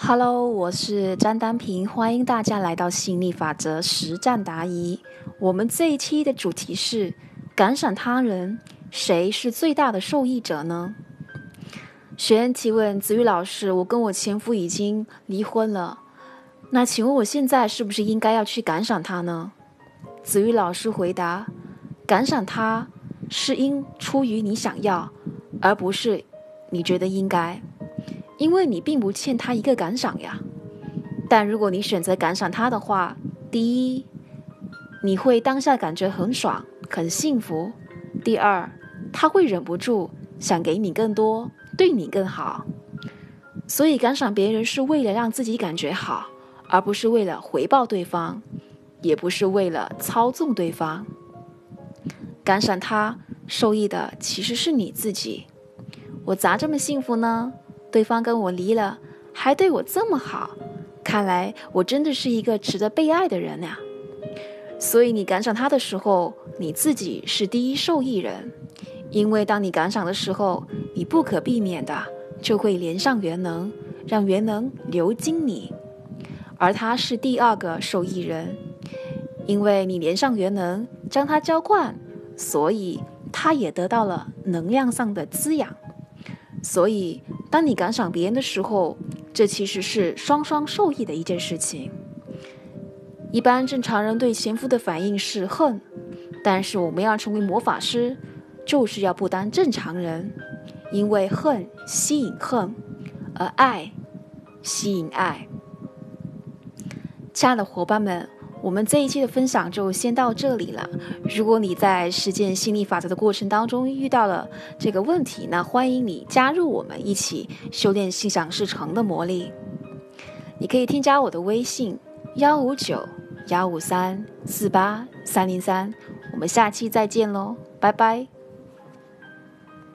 Hello，我是张丹平，欢迎大家来到心力法则实战答疑。我们这一期的主题是：感赏他人，谁是最大的受益者呢？学员提问：子玉老师，我跟我前夫已经离婚了，那请问我现在是不是应该要去感赏他呢？子玉老师回答：感赏他是因出于你想要，而不是你觉得应该。因为你并不欠他一个感赏呀，但如果你选择感赏他的话，第一，你会当下感觉很爽、很幸福；第二，他会忍不住想给你更多，对你更好。所以，感赏别人是为了让自己感觉好，而不是为了回报对方，也不是为了操纵对方。感赏他受益的其实是你自己。我咋这么幸福呢？对方跟我离了，还对我这么好，看来我真的是一个值得被爱的人呀。所以你感赏他的时候，你自己是第一受益人，因为当你感赏的时候，你不可避免的就会连上元能，让元能流经你，而他是第二个受益人，因为你连上元能将他浇灌，所以他也得到了能量上的滋养，所以。当你感赏别人的时候，这其实是双双受益的一件事情。一般正常人对前夫的反应是恨，但是我们要成为魔法师，就是要不当正常人，因为恨吸引恨，而爱吸引爱。亲爱的伙伴们。我们这一期的分享就先到这里了。如果你在实践心理法则的过程当中遇到了这个问题，那欢迎你加入我们一起修炼心想事成的魔力。你可以添加我的微信幺五九幺五三四八三零三。我们下期再见喽，拜拜。